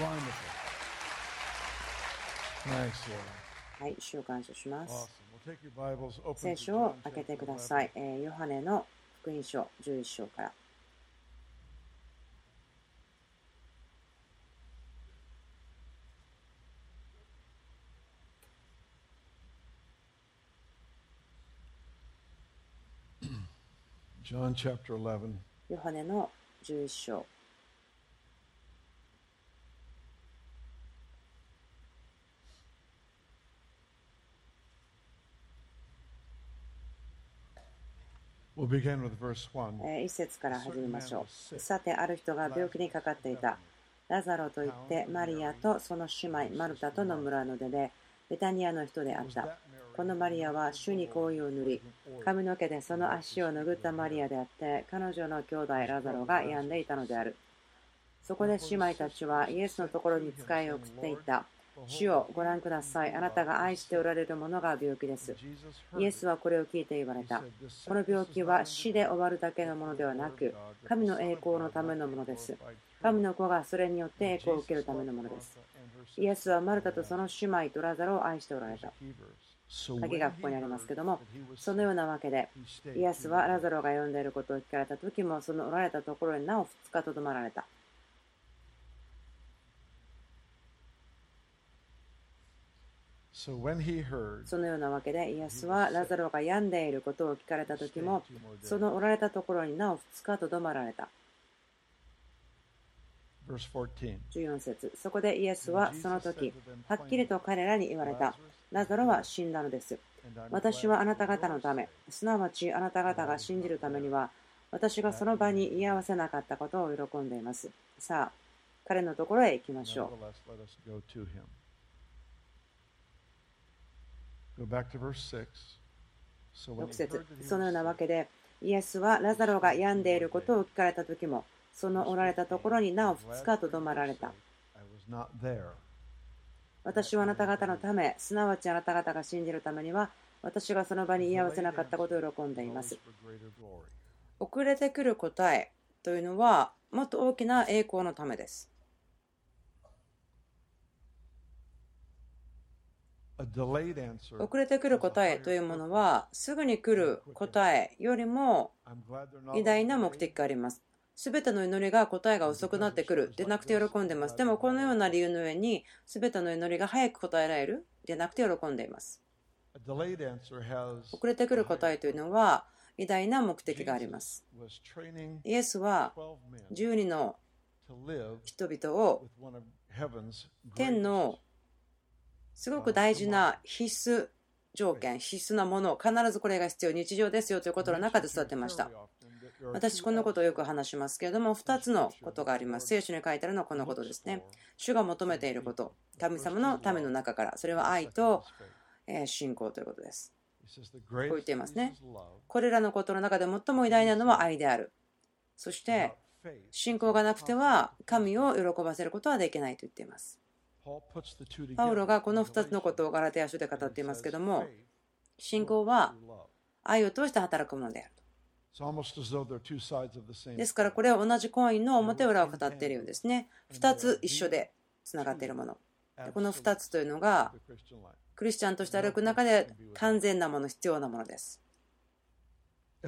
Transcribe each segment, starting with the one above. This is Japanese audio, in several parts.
Wonderful. Thanks, Lord. はい、主を感謝します。聖書を開けてくださ 11. い。えーヨハネの福音書11章から。John chapter 11. ヨハネの11章。We'll begin with verse 1. えー一節から始めましょう。さて、ある人が病気にかかっていた。ラザロといって、マリアとその姉妹、マルタとの村の出で、ベタニアの人であった。このマリアは主に香油を塗り、髪の毛でその足を拭ったマリアであって、彼女の兄弟ラザロが病んでいたのである。そこで姉妹たちはイエスのところに使いを送っていった。主をご覧ください。あなたが愛しておられるものが病気です。イエスはこれを聞いて言われた。この病気は死で終わるだけのものではなく、神の栄光のためのものです。神の子がそれによって栄光を受けるためのものです。イエスはマルタとその姉妹とラザロを愛しておられた。鍵がここにありますけども、そのようなわけで、イエスはラザロが呼んでいることを聞かれた時も、そのおられたところになお2日とどまられた。そのようなわけで、イエスはラザロが病んでいることを聞かれた時も、そのおられたところになお2日とどまられた。verse 14. 14節そこでイエスはその時、はっきりと彼らに言われた。ラザロは死んだのです。私はあなた方のため、すなわちあなた方が信じるためには、私がその場に居合わせなかったことを喜んでいます。さあ、彼のところへ行きましょ Nevertheless, 6 he 節そのようなわけで、イエスはラザロが病んでいることを聞かれた時も、そのおられたところになお2日とどまられた。私はあなた方のため、すなわちあなた方が信じるためには、私がその場に居合わせなかったことを喜んでいます.遅れてくる答えというのは、もっと大きな栄光のためです。遅れてくる答えというものは、すぐに来る答えよりも偉大な目的があります。すべての祈りが答えが遅くなってくるでなくて喜んでいます。でもこのような理由の上に、すべての祈りが早く答えられる？でなくて喜んでいます。遅れてくる答えというのは、偉大な目的があります。イエスは12 men 12の人々を天のすごく大事な必須条件、必須なもの、必ずこれが必要、日常ですよということの中で育てました。私、このことをよく話しますけれども、2つのことがあります。聖書に書いてあるのはこのことですね。主が求めていること、神様のための中から、それは愛とえー信仰ということです。こう言っていますね。これらのことの中で最も偉大なのは愛である。そして、信仰がなくては神を喜ばせることはできないと言っています。パウロがこの2つのことをガラテヤ書で語っていますけども、信仰は愛を通して働くものであると。ですからこれは同じコインの表裏を語っているようですね。2つ一緒でつながっているもの。この2つというのがクリスチャンとして歩く中で完全なもの、必要なものです。あ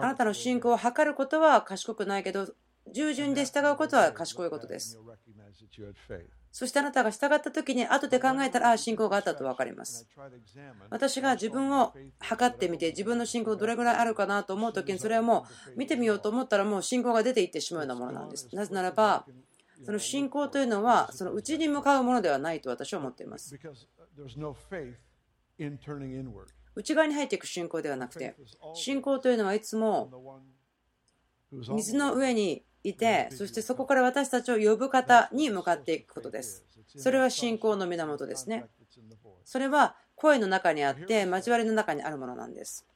なたの信仰を測ることは賢くないけど、従順で従うことは賢いことです。そしてあなたが従った時に後で考えたら、ああ、信仰があったと分かります。私が自分を測ってみて、自分の信仰どれぐらいあるかなと思う時に、それはもう見てみようと思ったら、もう信仰が出ていってしまうようなものなんです。なぜならば、その信仰というのは、その内に向かうものではないと私は思っています。内側に入っていく信仰ではなくて、信仰というのはいつも水の上にいて、そしてそこから私たちを呼ぶ方に向かっていくことです。それは信仰の源ですね。それは声の中にあって、交わりの中にあるものなんです。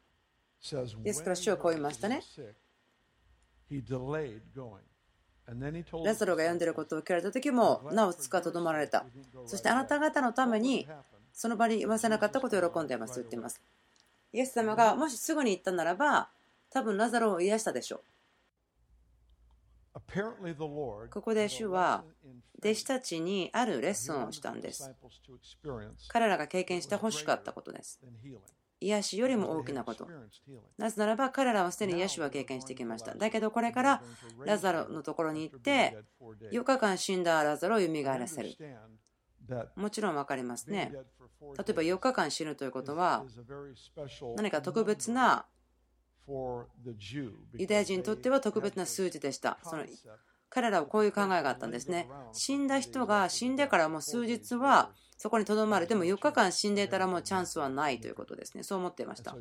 ですから、主はこう言いましたね。ラザロが読んでいることを聞かれた時も、なお2日とどまられた。そしてあなた方のために、その場に言わせなかったことを喜んでいますと言っています。イエス様がもしすぐに言ったならば、多分ラザロを癒したでしょう。ここで主は弟子たちにあるレッスンをしたんです。彼らが経験してほしかったことです。癒しよりも大きなこと。なぜならば彼らはすでに癒しは経験してきました。だけどこれからラザロのところに行って4日間死んだラザロを蘇らせる。もちろん分かりますね。例えば4日間死ぬということは何か特別なユダヤ人にとっては特別な数字でした。その彼らはこういう考えがあったんですね。死んだ人が死んでからもう数日はそこにとどまる。でも4日間死んでいたらもうチャンスはないということですね。そう思っていました。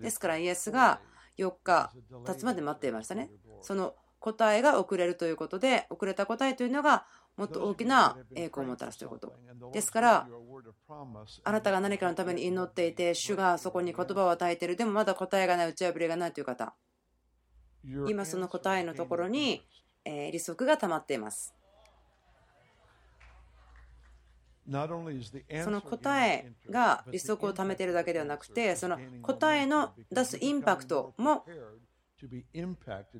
ですからイエスが4日経つまで待っていましたね。その答えが遅れるということで、遅れた答えというのがもっと大きな栄光をもたらすということ。ですから、あなたが何かのために祈っていて、主がそこに言葉を与えている、でもまだ答えがない、打ち破りがないという方、今その答えのところに利息が溜まっています。その答えが利息を貯めているだけではなくて、その答えの出すインパクトも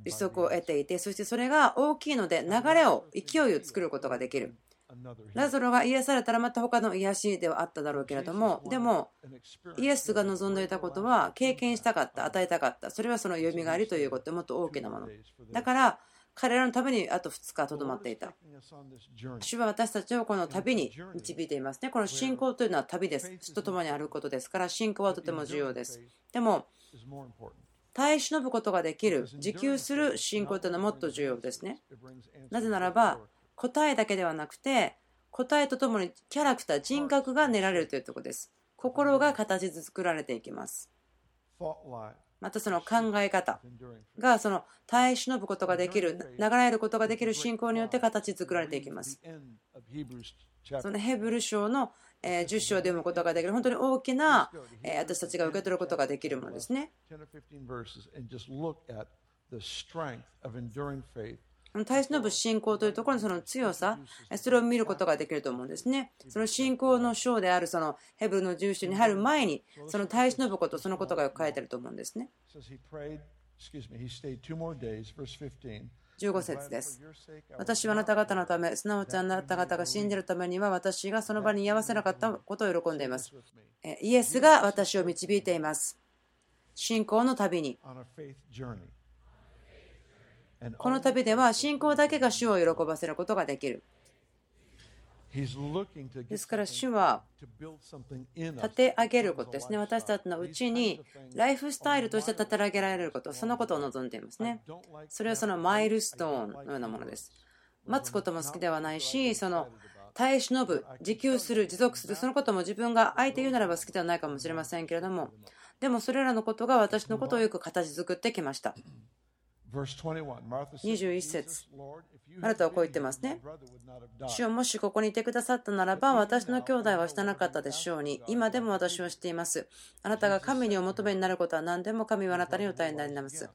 利息を得ていて、そしてそれが大きいので、流れを、勢いを作ることができる。ラゾロが癒されたらまた他の癒しではあっただろうけれども、でも、イエスが望んでいたことは、経験したかった、与えたかった、それはそのよみがえりということでもっと大きなもの。だから、彼らのためにあと2日とどまっていた。主は私たちをこの旅に導いていますね。この信仰というのは旅です。主と共にあることですから、信仰はとても重要です。でも、耐え忍ぶことができる、自給する信仰というのはもっと重要ですね。なぜならば、答えだけではなくて、答えとともにキャラクター、人格が練られるというところです。心が形作られていきます。またその考え方がその耐え忍ぶことができる、流れることができる信仰によって形作られていきます。そのヘブル書の10章で読むことができる、本当に大きな私たちが受け取ることができるものですね。耐え忍ぶ信仰というところのその強さ、それを見ることができると思うんですね。その信仰の章であるそのヘブルの住所に入る前に、その耐え忍ぶこと、そのことが書いてあると思うんですね。15節です。私はあなた方のため、すなわちあなた方が死んでいるためには、私がその場に居合わせなかったことを喜んでいます。イエスが私を導いています。信仰の旅に。この旅では信仰だけが主を喜ばせることができる。ですから主は立て上げることですね。私たちのうちにライフスタイルとして立て上げられること、そのことを望んでいますね。それはそのマイルストーンのようなものです。待つことも好きではないし、その耐え忍ぶ、自給する、持続する、そのことも自分が相手言うならば好きではないかもしれませんけれども、でもそれらのことが私のことをよく形作ってきました。21節あなたはこう言ってますね。主はもしここにいてくださったならば、私の兄弟はしてなかったでしょうに、今でも私はしています。あなたが神にお求めになることは何でも神はあなたに歌いになります。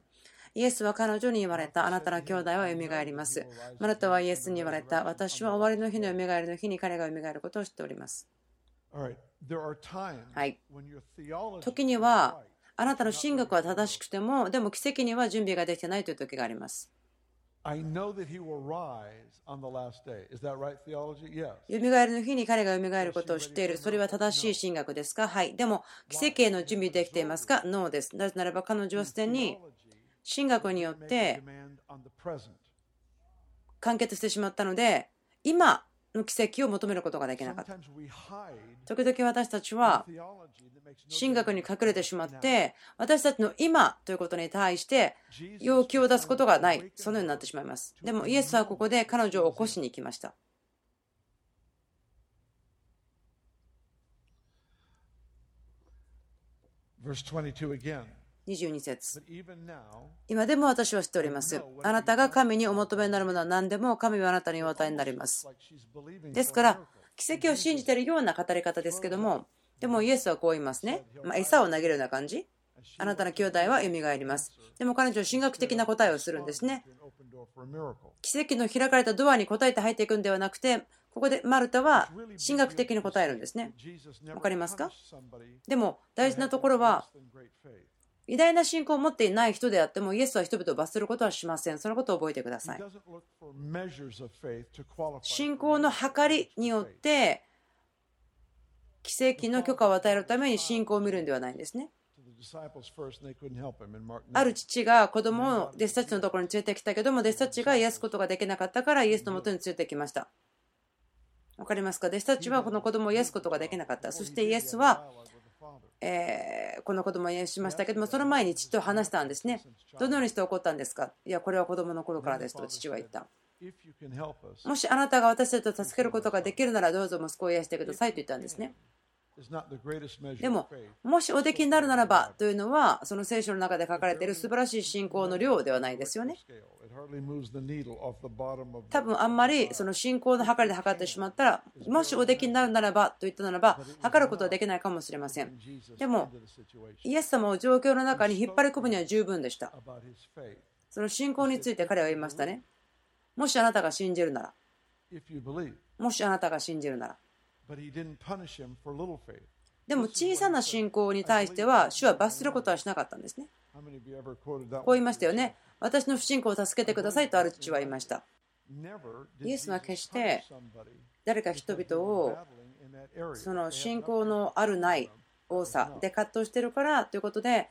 イエスは彼女に言われた。あなたの兄弟は蘇ります。あなたはイエスに言われた。私は終わりの日の蘇りの日に彼が蘇ることを知っております。はい。時には、あなたの神学は正しくても、でも奇跡には準備ができてないという時があります。よみがえりの日に彼がよみがえることを知っている。それは正しい神学ですか？はい。でも、奇跡への準備できていますか？ノーです。なぜならば彼女はすでに神学によって完結してしまったので、今の奇跡を求めることができなかった。時々私たちは神学に隠れてしまって私たちの今ということに対して要求を出すことがない。そのようになってしまいます。でもイエスはここで彼女を起こしに行きました。22節今でも私は知っております。あなたが神にお求めになるものは何でも神はあなたにお与えになります。ですから、奇跡を信じているような語り方ですけども、でもイエスはこう言いますね。まあ、餌を投げるような感じ。あなたの兄弟は蘇ります。でも彼女は神学的な答えをするんですね。奇跡の開かれたドアに答えて入っていくんではなくて、ここでマルタは神学的に答えるんですね。わかりますか？でも大事なところは、偉大な信仰を持っていない人であっても、イエスは人々を罰することはしません。そのことを覚えてください。信仰の計りによって、奇跡の許可を与えるために信仰を見るんではないんですね。ある父が子供を弟子たちのところに連れてきたけども、弟子たちが癒すことができなかったからイエスのもとに連れてきました。わかりますか？弟子たちはこの子供を癒すことができなかった。そしてイエスは、えー、この子供を癒しましたけども、その前に父と話したんですね。どのようにして起こったんですか？いや、これは子供の頃からですと父は言った。もしあなたが私たちを助けることができるならどうぞ息子を癒してくださいと言ったんですね。でも、もしおできになるならばというのは、その聖書の中で書かれている素晴らしい信仰の量ではないですよね。多分あんまりその信仰の計りで測ってしまったら、もしおできになるならばと言ったならば、測ることはできないかもしれません。でも、イエス様を状況の中に引っ張り込むには十分でした。その信仰について彼は言いましたね。もしあなたが信じるなら、もしあなたが信じるなら。でも小さな信仰に対しては主は罰することはしなかったんですね。こう言いましたよね。私の不信仰を助けてくださいとある父は言いました。イエスは決して誰か人々をその信仰のあるない多さで葛藤しているからということで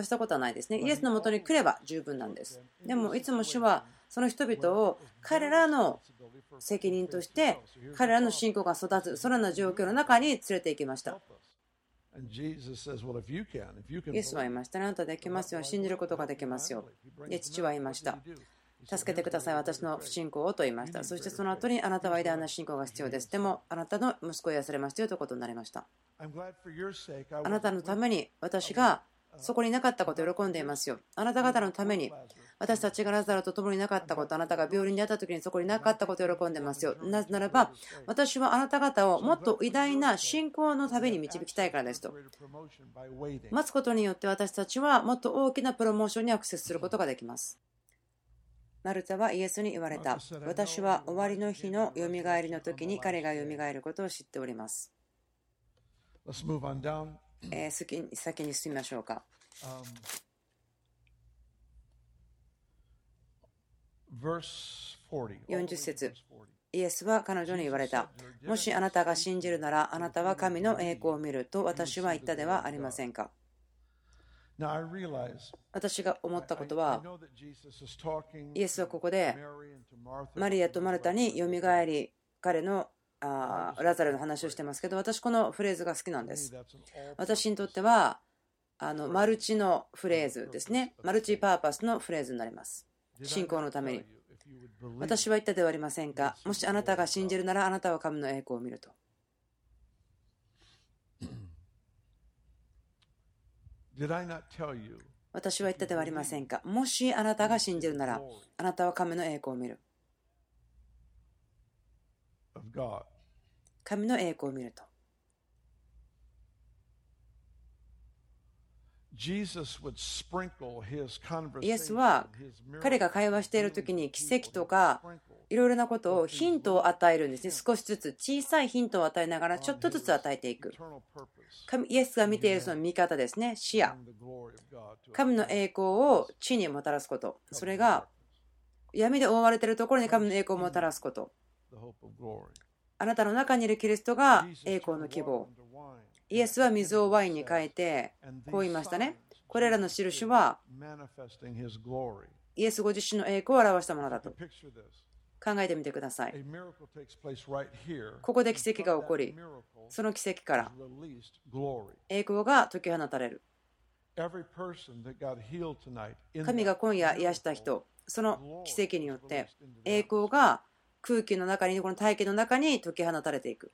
罰したことはないですね。イエスのもとに来れば十分なんです。でもいつも主はその人々を彼らの責任として彼らの信仰が育つそのような状況の中に連れて行きました。イエスは言いました。あなたできますよ。信じることができますよ。で父は言いました。助けてください、私の不信仰をと言いました。そしてその後にあなたは偉大な信仰が必要です。でもあなたの息子を癒されましたよということになりました。あなたのために私がそこになかったことを喜んでいますよ。あなた方のために私たちがラザロと共になかったこと、あなたが病院にあった時にそこになかったことを喜んでますよ。なぜならば、私はあなた方をもっと偉大な信仰のために導きたいからですと。待つことによって私たちはもっと大きなプロモーションにアクセスすることができます。マルタはイエスに言われた。私は終わりの日のよみがえりの時に彼がよみがえることを知っております。えー、先に進みましょうか。40節イエスは彼女に言われた。もしあなたが信じるなら、あなたは神の栄光を見ると私は言ったではありませんか。私が思ったことは、イエスはここでマリアとマルタによみがえり、彼のあラザルの話をしてますけど、私このフレーズが好きなんです。私にとっては、あのマルチのフレーズですね。マルチパーパスのフレーズになります。信仰のために。私は言ったではありませんか？もしあなたが信じるならあなたは神の栄光を見ると。私は言ったではありませんか？もしあなたが信じるならあなたは神の栄光を見る。神の栄光を見ると。イエスは彼が会話している時に奇跡とかいろいろなことをヒントを与えるんですね。少しずつ小さいヒントを与えながらちょっとずつ与えていく。イエスが見ているその見方ですね。視野。神の栄光を地にもたらすこと。それが闇で覆われているところに神の栄光をもたらすことあなたの中にいるキリストが栄光の希望イエスは水をワインに変えて、こう言いましたね。これらの印は、イエスご自身の栄光を表したものだと。考えてみてください。ここで奇跡が起こり、その奇跡から栄光が解き放たれる。神が今夜癒した人、その奇跡によって栄光が空気の中に、この大気の中に解き放たれていく。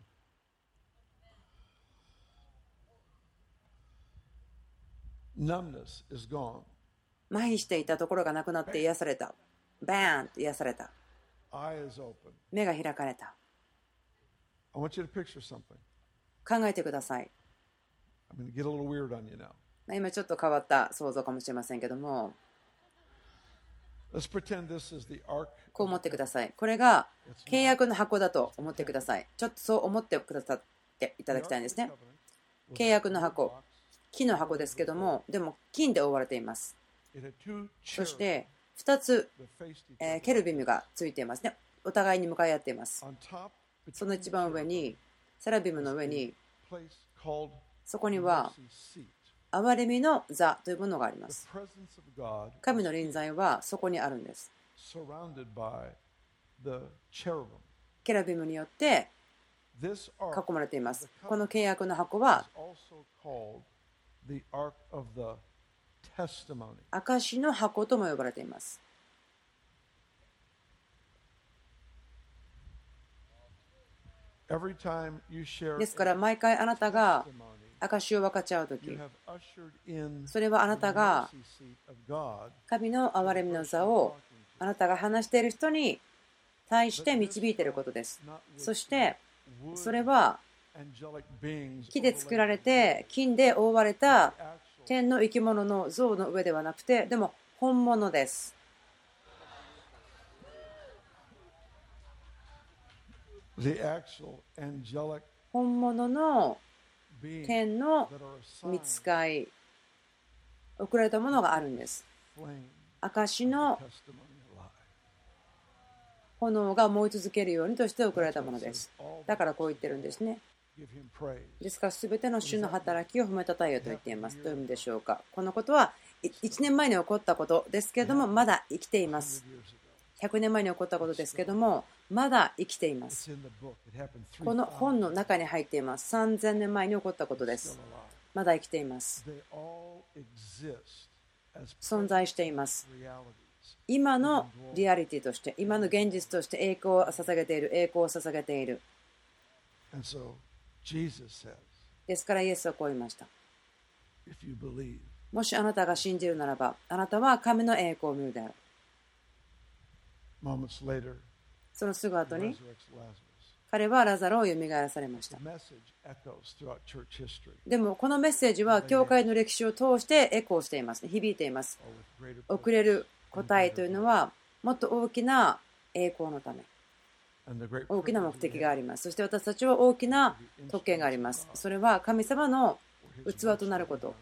麻痺していたところがなくなって癒された。バーンと癒された。目が開かれた。考えてください。今ちょっと変わった想像かもしれませんけども、こう思ってください。これが契約の箱だと思ってください。ちょっとそう思ってくださっていただきたいんですね。契約の箱。木の箱ですけどもでも金で覆われていますそして2つ、えケルビムがついていますねお互いに向かい合っていますその一番上にセラビムの上にそこには憐れみの座というものがあります。神の臨在はそこにあるんです。ケラビムによって囲まれています。この契約の箱は証の箱とも呼ばれています。ですから毎回あなたが証を分かち合う時。それはあなたが神の憐れみの座をあなたが話している人に対して導いていることです。そしてそれは木で作られて金で覆われた天の生き物の像の上ではなくてでも本物です。本物の天の見つかい送られたものがあるんです。証の炎が燃え続けるようにとして送られたものです。だからこう言ってるんですね。ですから全ての主の働きを褒めたたえよと言っています。どういう意味でしょうか。このことは1年前に起こったことですけれどもまだ生きています100年前に起こったことですけどもまだ生きています。この本の中に入っています。3000年前に起こったことです。まだ生きています。存在しています。今のリアリティとして今の現実として栄光を捧げている。栄光を捧げている。ですからイエスはこう言いました。もしあなたが信じるならばあなたは神の栄光を見るであるそのすぐ後に彼はラザロを蘇らされました。でもこのメッセージは教会の歴史を通してエコーしています。響いています。遅れる答えというのはもっと大きな栄光のため。大きな目的があります。そして私たちは大きな特権があります。それは神様の器となること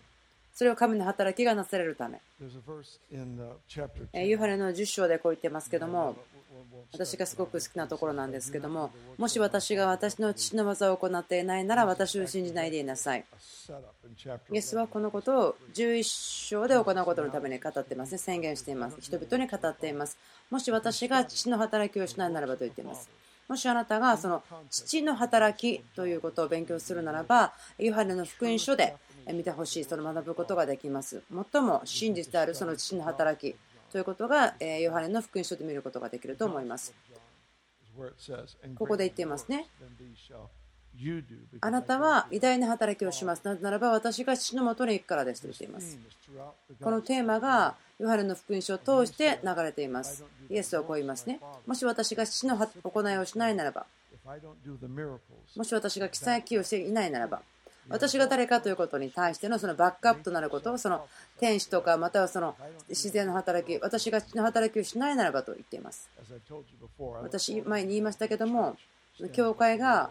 それは神の働きがなされるため。ユハネの10章でこう言ってますけども、私がすごく好きなところなんですけども、もし私が私の父の技を行っていないなら私を信じないでいなさい。イエスはこのことを11章で行うことのために語っていますね。宣言しています。人々に語っています。もし私が父の働きをしないならばと言っています。もしあなたがその父の働きということを勉強するならば、ユハネの福音書で見てほしい、その学ぶことができます。最も真実であるその父の働きということが、ヨハネの福音書で見ることができると思います。ここで言っていますね。あなたは偉大な働きをします。なぜならば私が父のもとに行くからですと言っています。このテーマがヨハネの福音書を通して流れています。イエスはこう言いますね。もし私が父の行いをしないならば、もし私が記載記をしていないならば、私が誰かということに対してのそのバックアップとなること、その天使とかまたはその自然の働き、私がの働きをしないならばと言っています。私、前に言いましたけども、教会が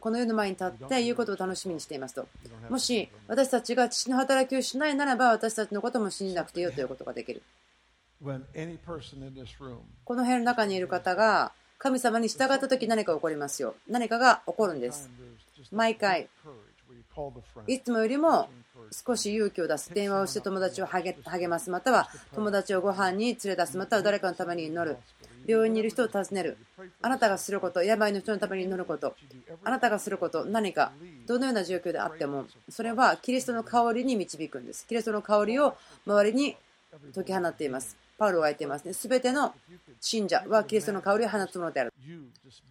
この世の前に立って言うことを楽しみにしていますと。もし私たちが父の働きをしないならば私たちのことも信じなくてよということができる。この部屋の中にいる方が神様に従った時何か起こりますよ。何かが起こるんです。毎回いつもよりも少し勇気を出す電話をして友達を励ます。または友達をご飯に連れ出す。または誰かのために祈る。病院にいる人を訪ねる。あなたがすること病の人のために祈ること。あなたがすること何かどのような状況であってもそれはキリストの香りに導くんです。キリストの香りを周りに解き放っています。パウロが言っていますね。全ての信者はキリストの香りを放つものである。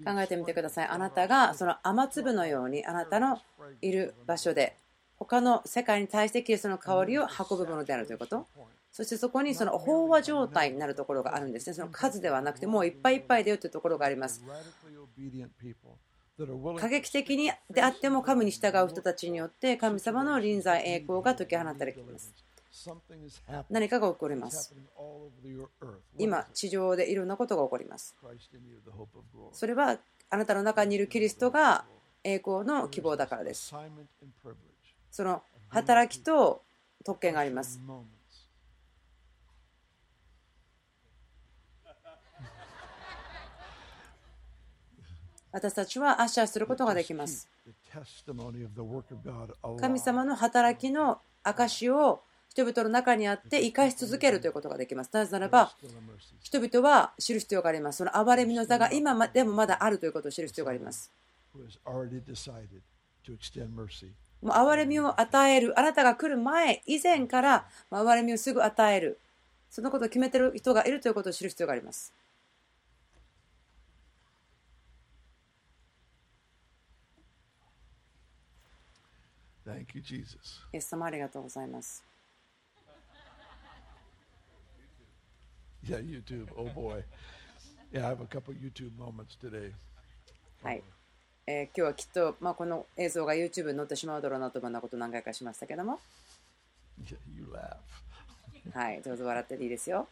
考えてみてください。あなたがその雨粒のようにあなたのいる場所で他の世界に対してキリストの香りを運ぶものであるということ。そしてそこにその飽和状態になるところがあるんですね。その数ではなくてもういっぱいいっぱいだよというところがあります。過激的にであっても神に従う人たちによって神様の臨在栄光が解き放たれています。何かが起こります。今地上でいろんなことが起こります。それはあなたの中にいるキリストが栄光の希望だからです。その働きと特権があります。私たちはアッシャーすることができます。神様の働きの証を人々の中にあって生かし続けるということができます。なぜならば.人々は知る必要があります。その憐れみの座が今までもまだあるということを知る必要があります。もう憐れみを与える、あなたが来る前、以前から憐れみをすぐ与える、そのことを決めている人がいるということを知る必要があります。Thank you, Jesus. イエス様ありがとうございます。Yeah, YouTube. Oh boy. Yeah, I have a couple YouTube moments today. はい。えー今日はきっと、まあ、この映像が YouTube に載ってしまうだろうなというようなことを何回かしましたけども、Yeah, you laugh. はい、どうぞ笑ってていいですよ。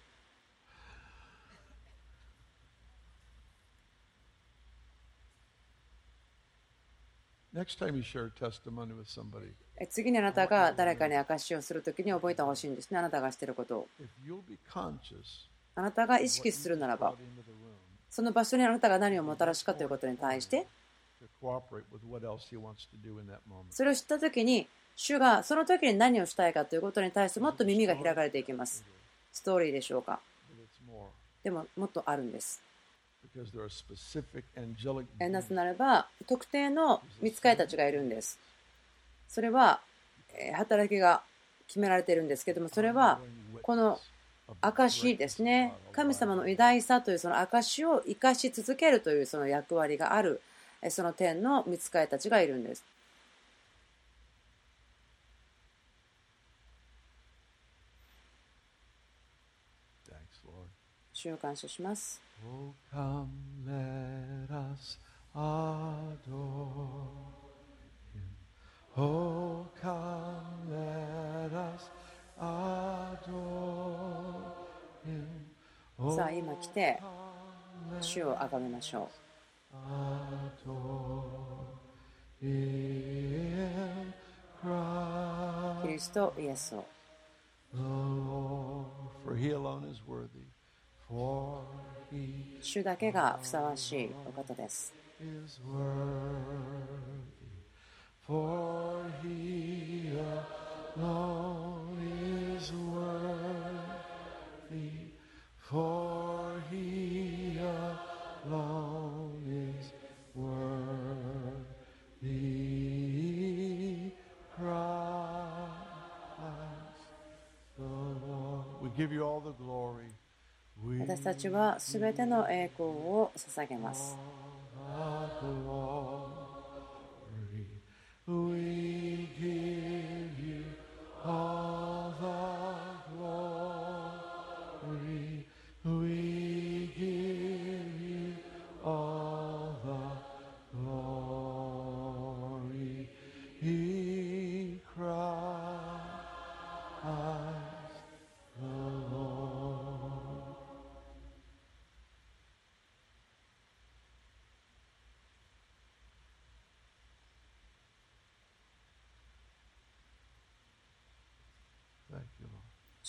Next time you share testimony with somebody, え次にあなたが誰かに証しをするときに覚えてほしいんですね。あなたがしていることを。if you'll be conscious あなたが意識するならば、その場所にあなたが何をもたらしかということに対して、それを知ったときに、主がその時に何をしたいかということに対してもっと耳が開かれていきます。ストーリーでしょうか。でももっとあるんです。なぜならば、特定の見つかりたちがいるんです。それは、働きが決められているんですけども、それは、この証ですね。神様の偉大さというその証を生かし続けるというその役割がある、えその天の見つかりたちがいるんです。主を感謝します。Oh, come, let us Oh. Oh, さあ、今来て、主を崇めましょう。キリスト、イエスを。for he alone is worthy. For he 主だけがふさわしいお方です。is worthy, for he alone is worthy, for he alone is worthy. Christ the Lord. We give you all the glory. 私たちはすべての栄光を捧げます。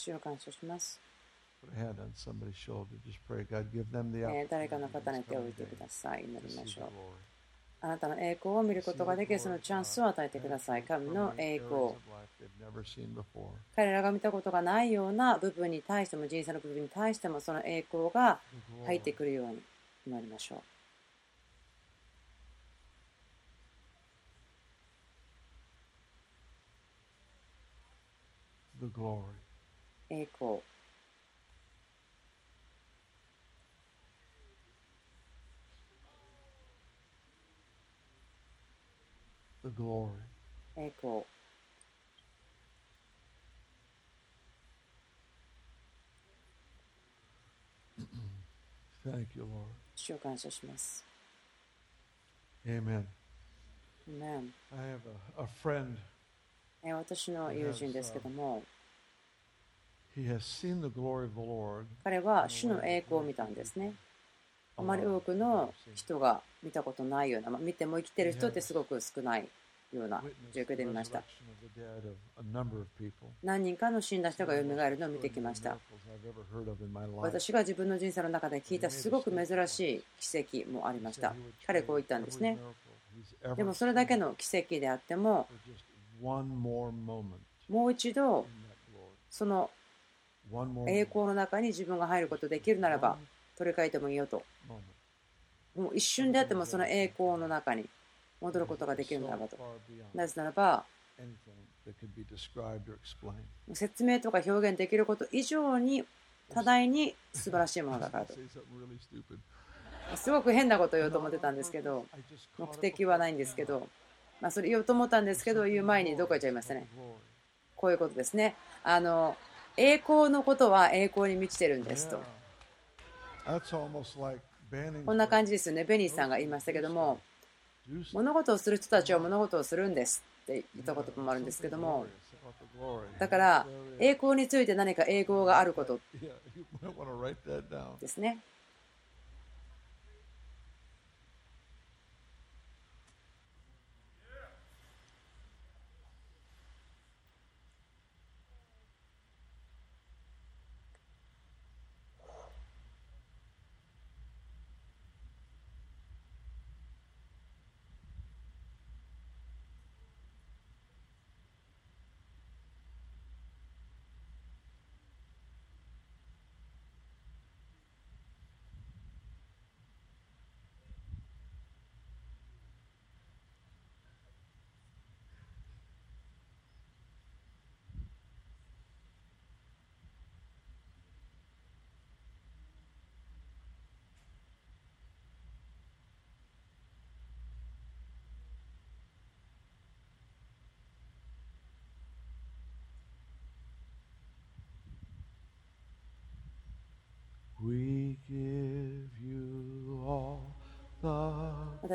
主を感謝します。誰かの方に手を置いてください。祈りましょう。あなたの栄光を見ることができるそのチャンスを与えてください。神の栄光。彼らが見たことがないような部分に対しても、人生の部分に対しても、その栄光が入ってくるように祈りましょう。The glory. 栄光。栄光。Thank you, Lord. 主を感謝します。Amen. アーメン I have a, a friend. えー私の友人ですけども、has seen the glory of the Lord. 彼は主の栄光を見たんですね。あまり多くの人が見たことないような、まあ、見ても生きてる人ってすごく少ないような状況で見ました。何人かの死んだ人が蘇るのを見てきました。私が自分の人生の中で聞いたすごく珍しい奇跡もありました。彼こう言ったんですね。でもそれだけの奇跡であっても、もう一度.その栄.光の中に自分が入ることできるならば取り替えてもいいよと。もう一瞬であってもその栄光の中に戻ることができるならばと。なぜならば.説明とか表現できること以上に多大に素晴らしいものだからと.すごく変なことを言おうと思ってたんですけど、目的はないんですけど、まあ、それ言おうと思ったんですけど、言う前にどこ行っちゃいましたね。こういうことですね。あの、栄光のことは栄光に満ちてるんですと。こんな感じですよね、ベニーさんが言いましたけども、物事をする人たちは物事をするんですって言ったこともあるんですけども、だから、栄光について何か栄光があることですね。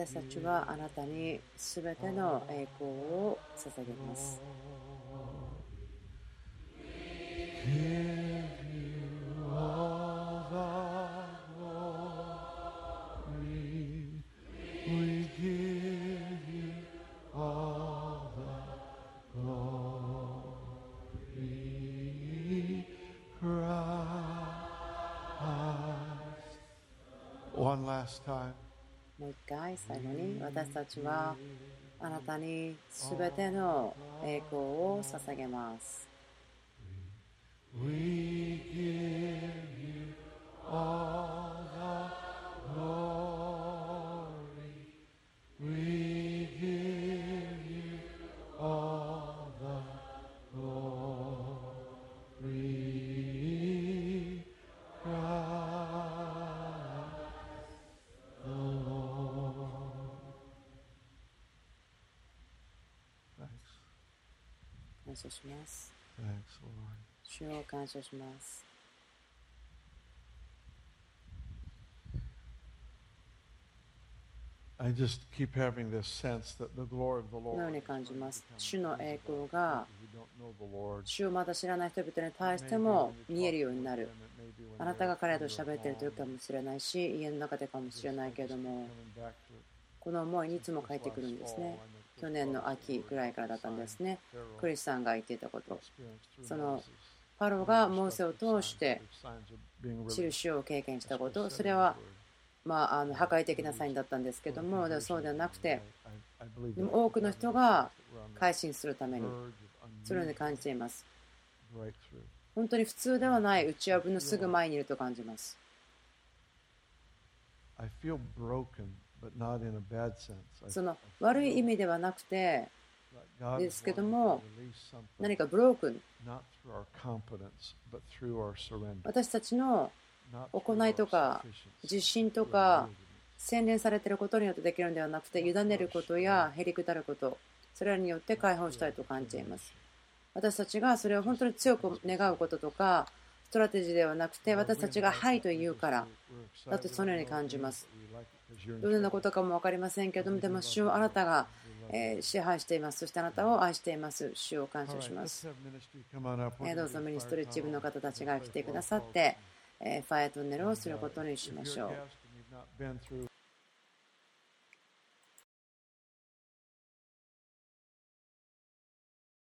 私たちはあなたにすべての栄光を捧げます。最後に私たちはあなたにすべての栄光を捧げます。感謝します。主を感謝します。I just keep having this sense that the glory of the このよう Lord に感じます。主の栄光が主をまだ知らない人々に対しても見えるようになる。あなたが彼らと喋っている時かもしれないし、家の中でかもしれないけれども、この思いにいつも帰ってくるんですね。去年の秋ぐらいからだったんですね。クリスさんが言っていたこと。そのパロがモーセを通して印を経験したこと、それはまあ、あの破壊的なサインだったんですけども、でもそうではなくて、でも多くの人が改心するために、そのように感じています。本当に普通ではない打ち破りのすぐ前にいると感じます。その悪い意味ではなくてですけども何かブロークン私たちの行いとか自信とか洗練されていることによってできるのではなくて委ねることやへりくだることそれらによって解放したいと感じています。私たちがそれを本当に強く願うこととかストラテジーではなくて私たちが「はい」と言うからだとそのように感じます。どのようなことかも分かりませんけどもでも主をあなたが支配しています。そしてあなたを愛しています。主を感謝します。どうぞミニストリッチ部の方たちが来てくださってファイアトンネルをすることにしましょう